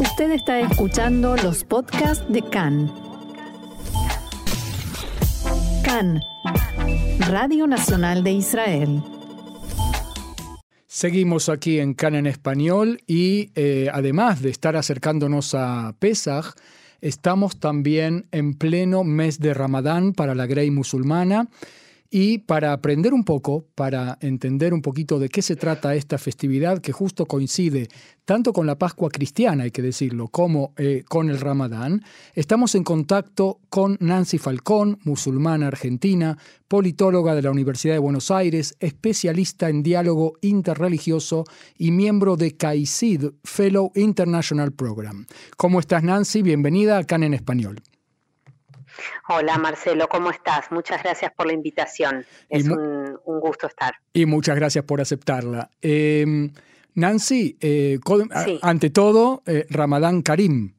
Usted está escuchando los podcasts de CAN. CAN, Radio Nacional de Israel. Seguimos aquí en CAN en español y eh, además de estar acercándonos a Pesach, estamos también en pleno mes de Ramadán para la Grey musulmana. Y para aprender un poco, para entender un poquito de qué se trata esta festividad que justo coincide tanto con la Pascua cristiana, hay que decirlo, como eh, con el Ramadán, estamos en contacto con Nancy Falcón, musulmana argentina, politóloga de la Universidad de Buenos Aires, especialista en diálogo interreligioso y miembro de CAICID, Fellow International Program. ¿Cómo estás Nancy? Bienvenida acá en Español. Hola Marcelo, ¿cómo estás? Muchas gracias por la invitación. Es un, gusto estar. Y muchas gracias por aceptarla. Em, Nancy, eh, ante todo, eh, Ramadán Karim,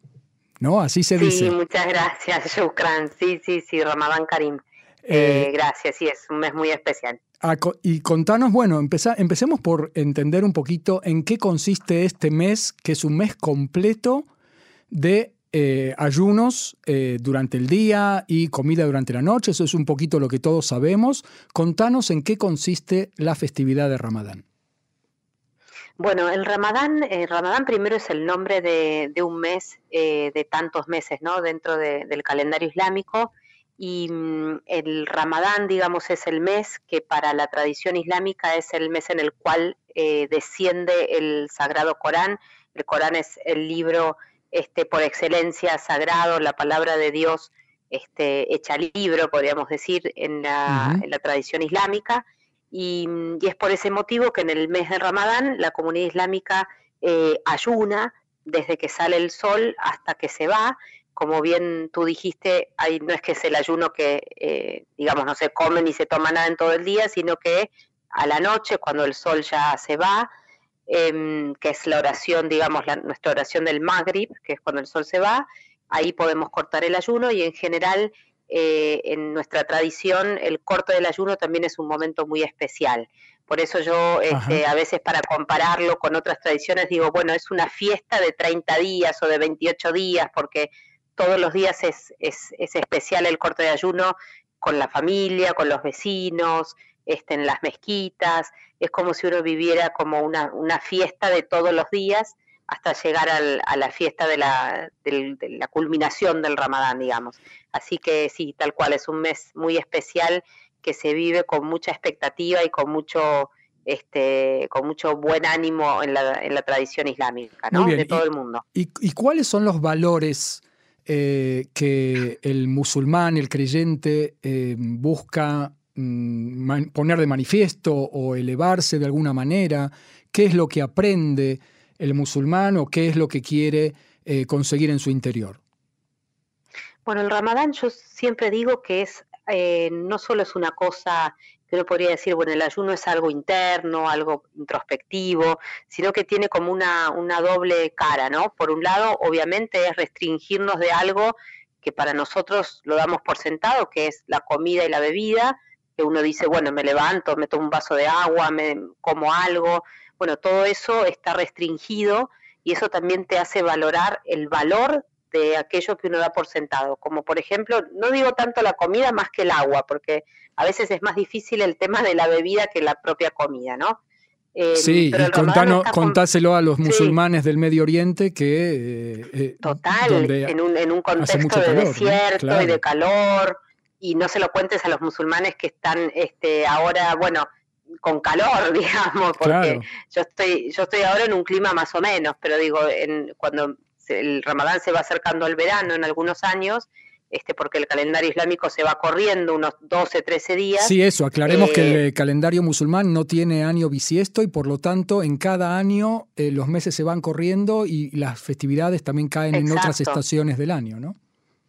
¿no? Así se dice. Sí, muchas gracias, Shukran. Sí, sí, sí, Ramadán Karim. Eh, gracias, sí, es un mes muy especial. Y contanos, bueno, empecemos por entender un poquito en qué consiste este mes, que es un mes completo de eh, ayunos eh, durante el día y comida durante la noche, eso es un poquito lo que todos sabemos. Contanos en qué consiste la festividad de Ramadán. Bueno, el Ramadán, eh, Ramadán primero es el nombre de, un mes de tantos meses, ¿no? Dentro del calendario islámico y mm, el Ramadán, digamos, es el mes que para la tradición islámica es el mes en el cual desciende el Sagrado Corán. El Corán es el libro este, por excelencia sagrado, la palabra de Dios este, hecha libro, podríamos decir, en la, tradición islámica. Y, es por ese motivo que en el mes de Ramadán la comunidad islámica eh, ayuna desde que sale el sol hasta que se va. Como bien tú dijiste, ahí no es que es el ayuno que, eh, digamos, no se come ni se toma nada en todo el día, sino que a la noche, cuando el sol ya se va, Em, que es la oración, digamos, nuestra oración del Maghrib, que es cuando el sol se va, ahí podemos cortar el ayuno y en general eh, en nuestra tradición el corte del ayuno también es un momento muy especial. Por eso yo este, a veces para compararlo con otras tradiciones digo, bueno, es una fiesta de 30 días o de 28 días, porque todos los días es, es, es especial el corte de ayuno con la familia, con los vecinos, este, en las mezquitas, es como si uno viviera como una, una fiesta de todos los días hasta llegar a la fiesta de la, la culminación del ramadán, digamos. Así que sí, tal cual, es un mes muy especial que se vive con mucha expectativa y con mucho este, con mucho buen ánimo en la, en la tradición islámica, ¿no? De todo el mundo. ¿Y, cuáles son los valores eh, que el musulmán, el creyente, eh, busca poner de manifiesto o elevarse de alguna manera, qué es lo que aprende el musulmán o qué es lo que quiere eh, conseguir en su interior. Bueno, el ramadán yo siempre digo que es eh, no solo es una cosa que uno podría decir, bueno, el ayuno es algo interno, algo introspectivo, sino que tiene como una, una doble cara, ¿no? Por un lado, obviamente es restringirnos de algo que para nosotros lo damos por sentado, que es la comida y la bebida, que uno dice, bueno, me levanto, me tomo un vaso de agua, me como algo, bueno, todo eso está restringido y eso también te hace valorar el valor de aquello que uno da por sentado, como por ejemplo, no digo tanto la comida más que el agua, porque a veces es más difícil el tema de la bebida que la propia comida, ¿no? Eh, sí, y contáselo a los musulmanes del Medio Oriente que... Eh, eh, Total, en, un, en un contexto de desierto y de calor, y no se lo cuentes a los musulmanes que están este, ahora, bueno, con calor, digamos, porque yo estoy yo estoy ahora en un clima más o menos, pero digo, en, cuando el Ramadán se va acercando al verano en algunos años, este, porque el calendario islámico se va corriendo unos 12, 13 días. Sí, eso, aclaremos que el eh, calendario musulmán no tiene año bisiesto y por lo tanto en cada año eh, los meses se van corriendo y las festividades también caen en otras estaciones del año, ¿no?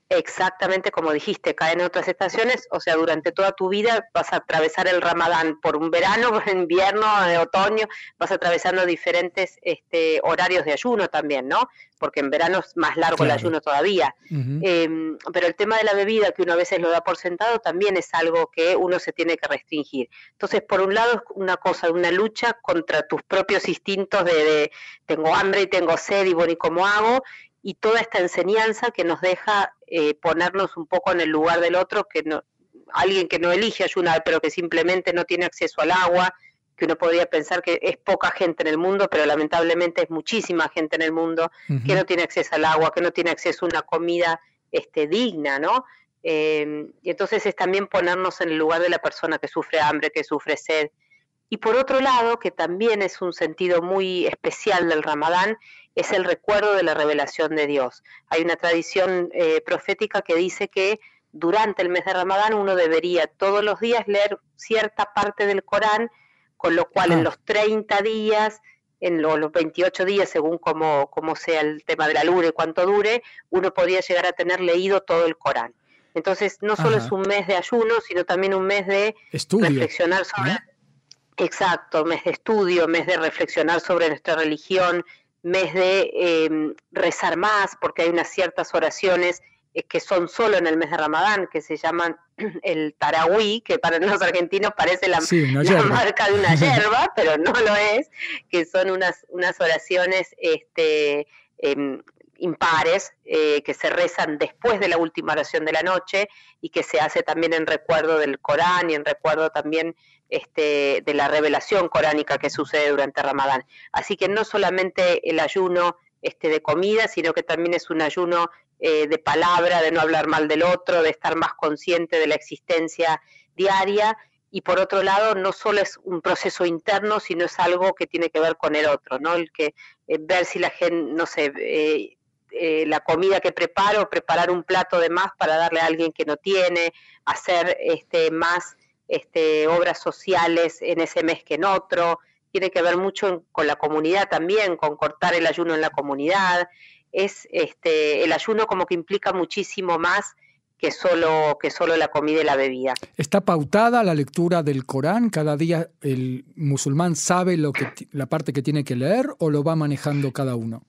Exactamente como dijiste, caen en otras estaciones, o sea, durante toda tu vida vas a atravesar el ramadán por un verano, por invierno, de otoño, vas atravesando diferentes este, horarios de ayuno también, ¿no? Porque en verano es más largo el ayuno todavía. Em, pero el tema de la bebida, que uno a veces lo da por sentado, también es algo que uno se tiene que restringir. Entonces, por un lado, es una cosa, una lucha contra tus propios instintos de, de tengo hambre y tengo sed y bueno, ¿y cómo hago? Y toda esta enseñanza que nos deja eh, ponernos un poco en el lugar del otro, que no, alguien que no elige ayunar, pero que simplemente no tiene acceso al agua, que uno podría pensar que es poca gente en el mundo, pero lamentablemente es muchísima gente en el mundo que no tiene acceso al agua, que no tiene acceso a una comida este, digna, ¿no? Eh, y entonces es también ponernos en el lugar de la persona que sufre hambre, que sufre sed. Y por otro lado, que también es un sentido muy especial del Ramadán, es el recuerdo de la revelación de Dios. Hay una tradición eh, profética que dice que durante el mes de Ramadán uno debería todos los días leer cierta parte del Corán, con lo cual en los 30 días, en los 28 días, según como, sea el tema de la luna y cuánto dure, uno podría llegar a tener leído todo el Corán. Entonces, no solo es un mes de ayuno, sino también un mes de reflexionar sobre... Exacto, mes de estudio, mes de reflexionar sobre nuestra religión, mes de em, rezar más, porque hay unas ciertas oraciones eh, que son solo en el mes de Ramadán, que se llaman el Tarahui, que para los argentinos parece la, marca de una yerba, pero no lo es, que son unas, unas oraciones este, em, impares eh, que se rezan después de la última oración de la noche y que se hace también en recuerdo del Corán y en recuerdo también este, de la revelación coránica que sucede durante Ramadán. Así que no solamente el ayuno este, de comida, sino que también es un ayuno eh, de palabra, de no hablar mal del otro, de estar más consciente de la existencia diaria. Y por otro lado, no solo es un proceso interno, sino es algo que tiene que ver con el otro, ¿no? El que eh, ver si la gente, no sé, eh, la comida que preparo, preparar un plato de más para darle a alguien que no tiene, hacer este, más este, obras sociales en ese mes que en otro, tiene que ver mucho con la comunidad también, con cortar el ayuno en la comunidad. Es este, el ayuno como que implica muchísimo más que solo, que solo la comida y la bebida. ¿Está pautada la lectura del Corán? ¿Cada día el musulmán sabe lo que, la parte que tiene que leer o lo va manejando cada uno?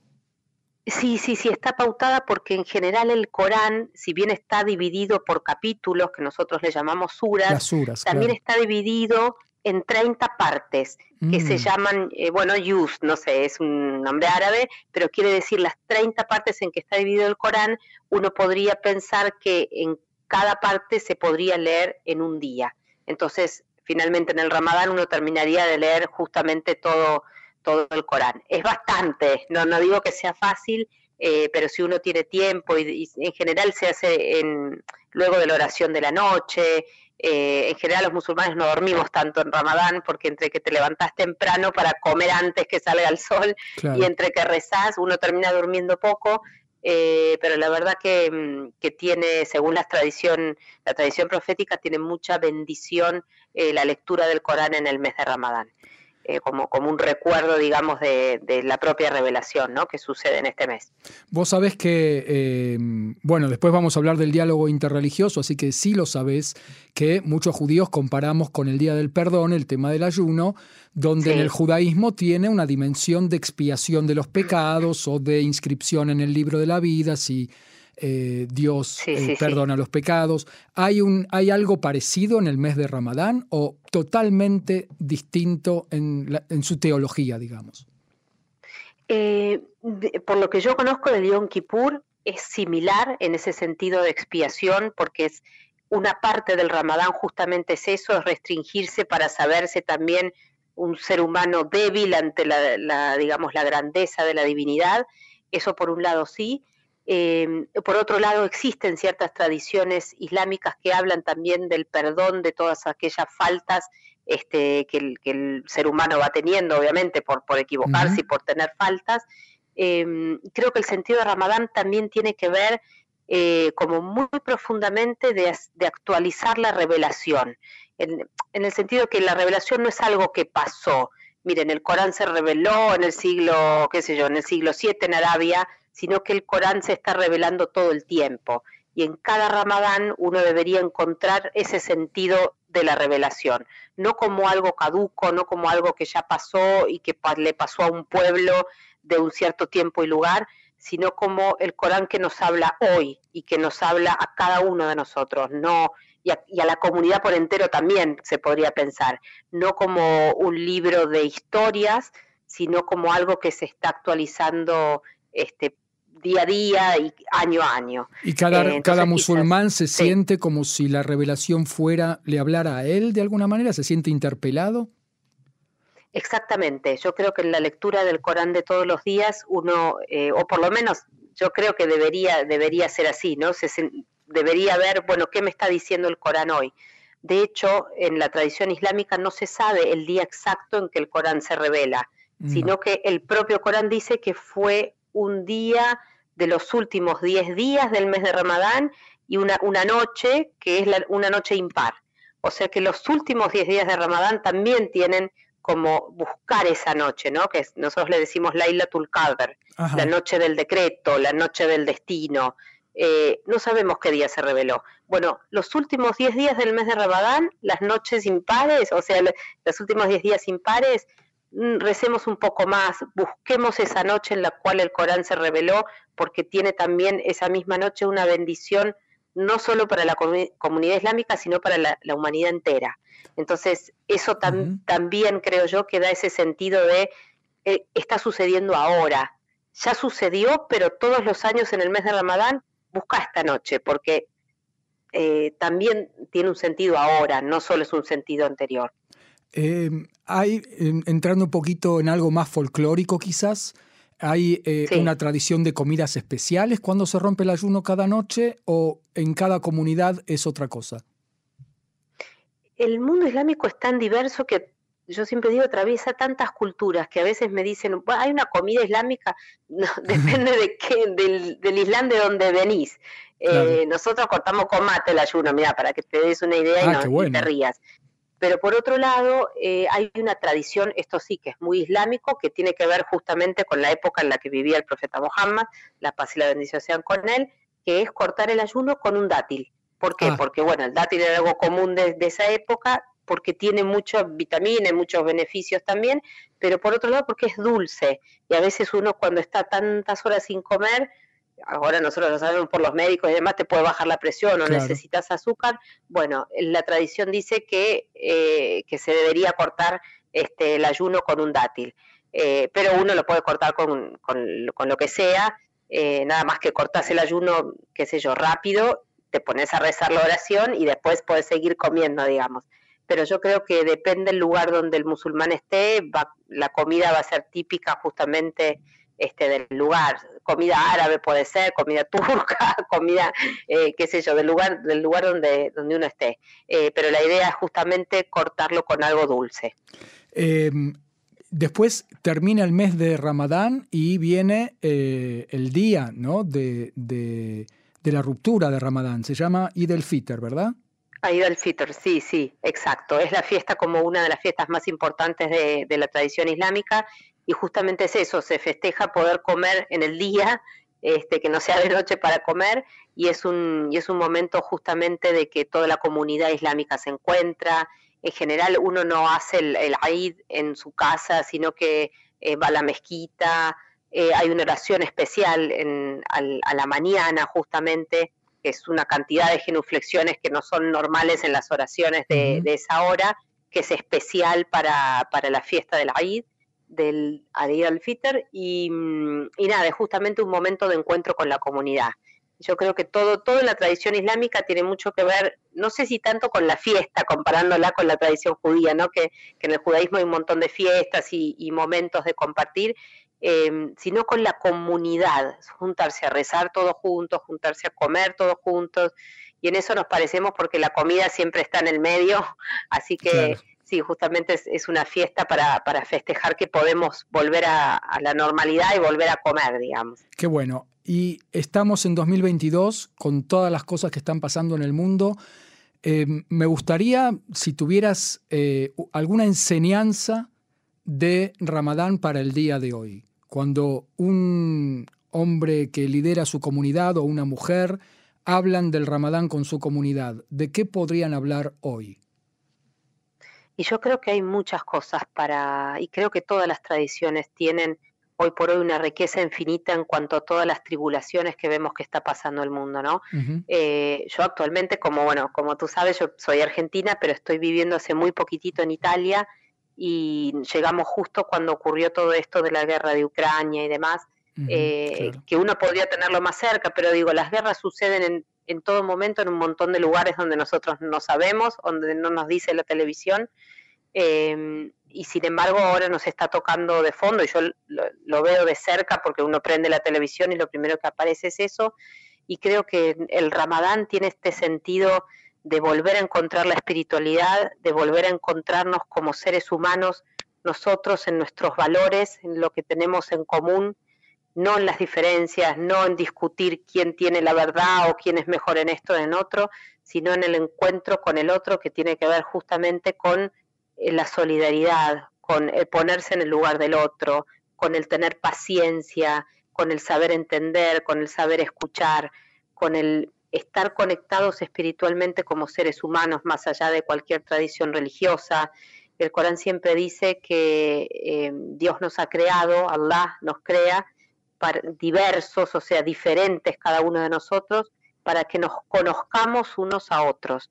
Sí, sí, sí, está pautada porque en general el Corán, si bien está dividido por capítulos, que nosotros le llamamos suras, también está dividido en 30 partes que se mm. llaman, eh, bueno, yus, no sé, es un nombre árabe, pero quiere decir las 30 partes en que está dividido el Corán, uno podría pensar que en cada parte se podría leer en un día. Entonces, finalmente en el Ramadán uno terminaría de leer justamente todo todo el Corán. Es bastante, no, no digo que sea fácil, eh, pero si uno tiene tiempo y, en general se hace en, luego de la oración de la noche, eh, en general los musulmanes no dormimos tanto en Ramadán porque entre que te levantás temprano para comer antes que salga el sol y entre que rezás uno termina durmiendo poco, eh, pero la verdad que, mm, que, tiene, según la tradición, la tradición profética, tiene mucha bendición la lectura del Corán en el mes de Ramadán. Eh, como, como un recuerdo, digamos, de, la propia revelación ¿no? que sucede en este mes. Vos sabés que, eh, bueno, después vamos a hablar del diálogo interreligioso, así que sí lo sabés, que muchos judíos comparamos con el Día del Perdón, el tema del ayuno, donde en el judaísmo tiene una dimensión de expiación de los pecados o de inscripción en el libro de la vida, si eh, Dios eh, perdona los pecados. ¿Hay, un, ¿Hay algo parecido en el mes de Ramadán o totalmente distinto en, su teología, digamos? Eh, por lo que yo conozco del Yom Kippur, es similar en ese sentido de expiación, porque es una parte del Ramadán justamente es eso, es restringirse para saberse también un ser humano débil ante la digamos, la grandeza de la divinidad. Eso por un lado sí. Em, por otro lado, existen ciertas tradiciones islámicas que hablan también del perdón de todas aquellas faltas este, que, el, ser humano va teniendo, obviamente, por, por equivocarse y por tener faltas. Em, creo que el sentido de Ramadán también tiene que ver eh, como muy profundamente de, actualizar la revelación, en, en, el sentido que la revelación no es algo que pasó. Miren, el Corán se reveló en el siglo, qué sé yo, en el siglo VII en Arabia, sino que el Corán se está revelando todo el tiempo. y en cada ramadán uno debería encontrar ese sentido de la revelación, no como algo caduco, no como algo que ya pasó y que le pasó a un pueblo de un cierto tiempo y lugar, sino como el Corán que nos habla hoy y que nos habla a cada uno de nosotros, no y a, y a, la comunidad por entero también se podría pensar, no como un libro de historias, sino como algo que se está actualizando este, día a día y año a año. Y cada, eh, cada musulmán se sí. siente como si la revelación fuera, le hablara a él de alguna manera, se siente interpelado. Exactamente, yo creo que en la lectura del Corán de todos los días uno, eh, o por lo menos yo creo que debería, debería ser así, ¿no? Se, debería ver, bueno, ¿qué me está diciendo el Corán hoy? De hecho, en la tradición islámica no se sabe el día exacto en que el Corán se revela, no. sino que el propio Corán dice que fue un día de los últimos 10 días del mes de Ramadán y una, una noche que es la, una noche impar. O sea que los últimos 10 días de Ramadán también tienen como buscar esa noche, ¿no? Que nosotros le decimos Lailatul Qadr, la noche del decreto, la noche del destino. Eh, no sabemos qué día se reveló. Bueno, los últimos 10 días del mes de Ramadán, las noches impares, o sea, los últimos 10 días impares, recemos un poco más, busquemos esa noche en la cual el Corán se reveló, porque tiene también esa misma noche una bendición no solo para la comunidad islámica, sino para la, la humanidad entera. Entonces, eso tam, uh -huh. también creo yo que da ese sentido de eh, está sucediendo ahora. Ya sucedió, pero todos los años en el mes de Ramadán busca esta noche, porque eh, también tiene un sentido ahora, no solo es un sentido anterior. Eh, hay, entrando un poquito en algo más folclórico quizás, ¿hay eh, sí. una tradición de comidas especiales cuando se rompe el ayuno cada noche o en cada comunidad es otra cosa? el mundo islámico es tan diverso que yo siempre digo, atraviesa tantas culturas que a veces me dicen, hay una comida islámica, no, depende de qué, del, del, Islam de donde venís. Claro. Eh, nosotros cortamos con mate el ayuno, mira, para que te des una idea ah, y no bueno. y te rías. Pero por otro lado, eh, hay una tradición, esto sí que es muy islámico, que tiene que ver justamente con la época en la que vivía el profeta Muhammad, la paz y la bendición sean con él, que es cortar el ayuno con un dátil. ¿Por qué? Ah. Porque, bueno, el dátil era algo común de, de esa época, porque tiene muchas vitaminas, muchos beneficios también, pero por otro lado porque es dulce. Y a veces uno cuando está tantas horas sin comer, ahora nosotros lo sabemos por los médicos y demás, te puede bajar la presión o claro. necesitas azúcar. Bueno, la tradición dice que, eh, que se debería cortar este, el ayuno con un dátil, eh, pero uno lo puede cortar con, con, con lo que sea, eh, nada más que cortas el ayuno, qué sé yo, rápido te pones a rezar la oración y después puedes seguir comiendo, digamos. Pero yo creo que depende del lugar donde el musulmán esté, va, la comida va a ser típica justamente este, del lugar. Comida árabe puede ser, comida turca, comida, eh, qué sé yo, del lugar, del lugar donde, donde uno esté. Eh, pero la idea es justamente cortarlo con algo dulce. Eh, después termina el mes de Ramadán y viene el día ¿no? de, de de la ruptura de Ramadán. Se llama Eid el-Fitr, ¿verdad? Eid el-Fitr, sí, sí, exacto. Es la fiesta como una de las fiestas más importantes de, de, la tradición islámica y justamente es eso, se festeja poder comer en el día, este, que no sea de noche para comer y es un, y es un momento justamente de que toda la comunidad islámica se encuentra. En general uno no hace el, el Eid en su casa, sino que eh, va a la mezquita, eh, hay una oración especial en, al, a la mañana justamente, que es una cantidad de genuflexiones que no son normales en las oraciones de esa hora, que es especial para, para la fiesta del Eid, del Eid al-Fitr, y, y nada, es justamente un momento de encuentro con la comunidad. Yo creo que todo, todo la tradición islámica tiene mucho que ver, no sé si tanto con la fiesta, comparándola con la tradición judía, ¿no? que, en el judaísmo hay un montón de fiestas y, y momentos de compartir, eh, sino con la comunidad, juntarse a rezar todos juntos, juntarse a comer todos juntos, y en eso nos parecemos porque la comida siempre está en el medio, así que. Sí, justamente es, una fiesta para, para, festejar que podemos volver a, la normalidad y volver a comer, digamos. Qué bueno, y estamos en 2022 con todas las cosas que están pasando en el mundo. Eh, me gustaría, si tuvieras eh, alguna enseñanza de Ramadán para el día de hoy cuando un hombre que lidera su comunidad o una mujer hablan del Ramadán con su comunidad? ¿De qué podrían hablar hoy? Y yo creo que hay muchas cosas para, y creo que todas las tradiciones tienen hoy por hoy una riqueza infinita en cuanto a todas las tribulaciones que vemos que está pasando el mundo, ¿no? Eh, yo actualmente, como bueno, como tú sabes, yo soy argentina, pero estoy viviendo hace muy poquitito en Italia y llegamos justo cuando ocurrió todo esto de la guerra de Ucrania y demás, eh, que uno podría tenerlo más cerca, pero digo, las guerras suceden en, en todo momento en un montón de lugares donde nosotros no sabemos, donde no nos dice la televisión. Eh, y sin embargo ahora nos está tocando de fondo y yo lo, veo de cerca porque uno prende la televisión y lo primero que aparece es eso y creo que el ramadán tiene este sentido de volver a encontrar la espiritualidad, de volver a encontrarnos como seres humanos nosotros en nuestros valores, en lo que tenemos en común, no en las diferencias, no en discutir quién tiene la verdad o quién es mejor en esto o en otro, sino en el encuentro con el otro que tiene que ver justamente con eh, la solidaridad, con el ponerse en el lugar del otro, con el tener paciencia, con el saber entender, con el saber escuchar, con el estar conectados espiritualmente como seres humanos más allá de cualquier tradición religiosa. El Corán siempre dice que eh, Dios nos ha creado, Allah nos crea diversos, o sea, diferentes cada uno de nosotros, para que nos conozcamos unos a otros.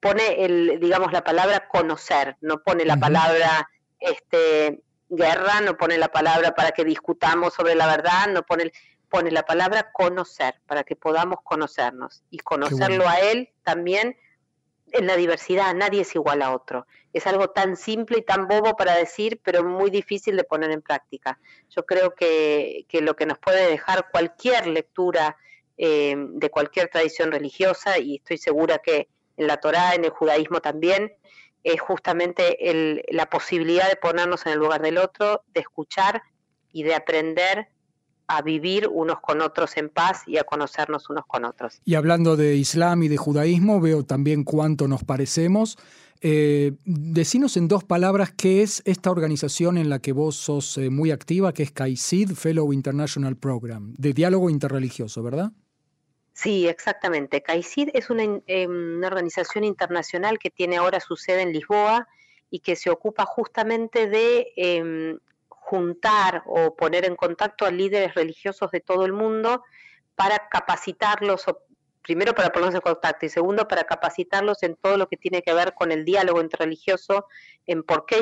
Pone el, digamos, la palabra conocer, no pone la palabra este, guerra, no pone la palabra para que discutamos sobre la verdad, no pone, pone la palabra conocer, para que podamos conocernos. Y conocerlo a él también en la diversidad, nadie es igual a otro. Es algo tan simple y tan bobo para decir, pero muy difícil de poner en práctica. Yo creo que, que lo que nos puede dejar cualquier lectura eh, de cualquier tradición religiosa, y estoy segura que en la Torá, en el judaísmo también, es justamente la posibilidad de ponernos en el lugar del otro, de escuchar y de aprender a vivir unos con otros en paz y a conocernos unos con otros. Y hablando de Islam y de judaísmo, veo también cuánto nos parecemos. Eh, decinos en dos palabras qué es esta organización en la que vos sos eh, muy activa, que es CAICID, Fellow International Program, de diálogo interreligioso, ¿verdad? Sí, exactamente. CAICID es em, una, organización internacional que tiene ahora su sede en Lisboa y que se ocupa justamente de em, juntar o poner en contacto a líderes religiosos de todo el mundo para capacitarlos, primero para ponerlos en contacto y segundo para capacitarlos en todo lo que tiene que ver con el diálogo interreligioso, en por qué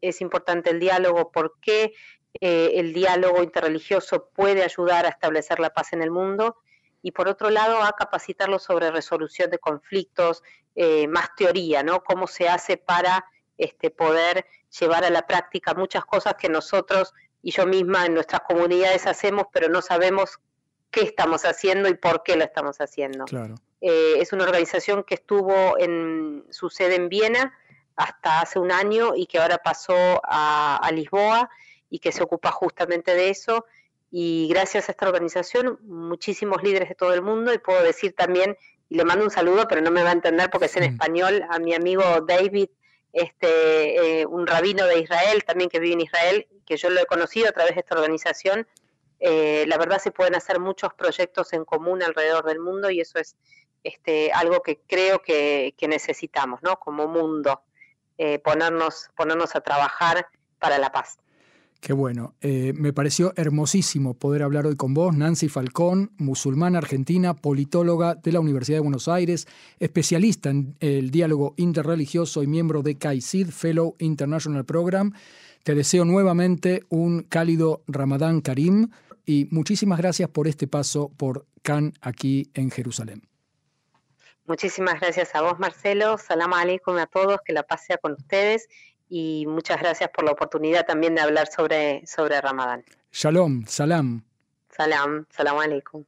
es, importante el diálogo, por qué eh, el diálogo interreligioso puede ayudar a establecer la paz en el mundo y por otro lado a capacitarlos sobre resolución de conflictos, eh, más teoría, ¿no? Cómo se hace para este, poder llevar a la práctica muchas cosas que nosotros y yo misma en nuestras comunidades hacemos, pero no sabemos qué estamos haciendo y por qué lo estamos haciendo. Eh, es una organización que estuvo en su sede en Viena hasta hace un año y que ahora pasó a Lisboa y que se ocupa justamente de eso. Y gracias a esta organización muchísimos líderes de todo el mundo y puedo decir también, y le mando un saludo, pero no me va a entender porque es en español, a mi amigo David, este, eh, un rabino de Israel también que vive en Israel, que yo lo he conocido a través de esta organización. Eh, la verdad se pueden hacer muchos proyectos en común alrededor del mundo y eso es este, algo que creo que, necesitamos, ¿no? Como mundo, eh, ponernos, ponernos a trabajar para la paz. Qué bueno. Eh, me pareció hermosísimo poder hablar hoy con vos, Nancy Falcón, musulmana argentina, politóloga de la Universidad de Buenos Aires, especialista en el diálogo interreligioso y miembro de CAICID, Fellow International Program. Te deseo nuevamente un cálido Ramadán Karim y muchísimas gracias por este paso por Cannes aquí en Jerusalén. Muchísimas gracias a vos, Marcelo. Salam aleikum a todos, que la paz sea con ustedes y muchas gracias por la oportunidad también de hablar sobre, sobre Ramadán. Shalom, salam. Salam, salam alaikum.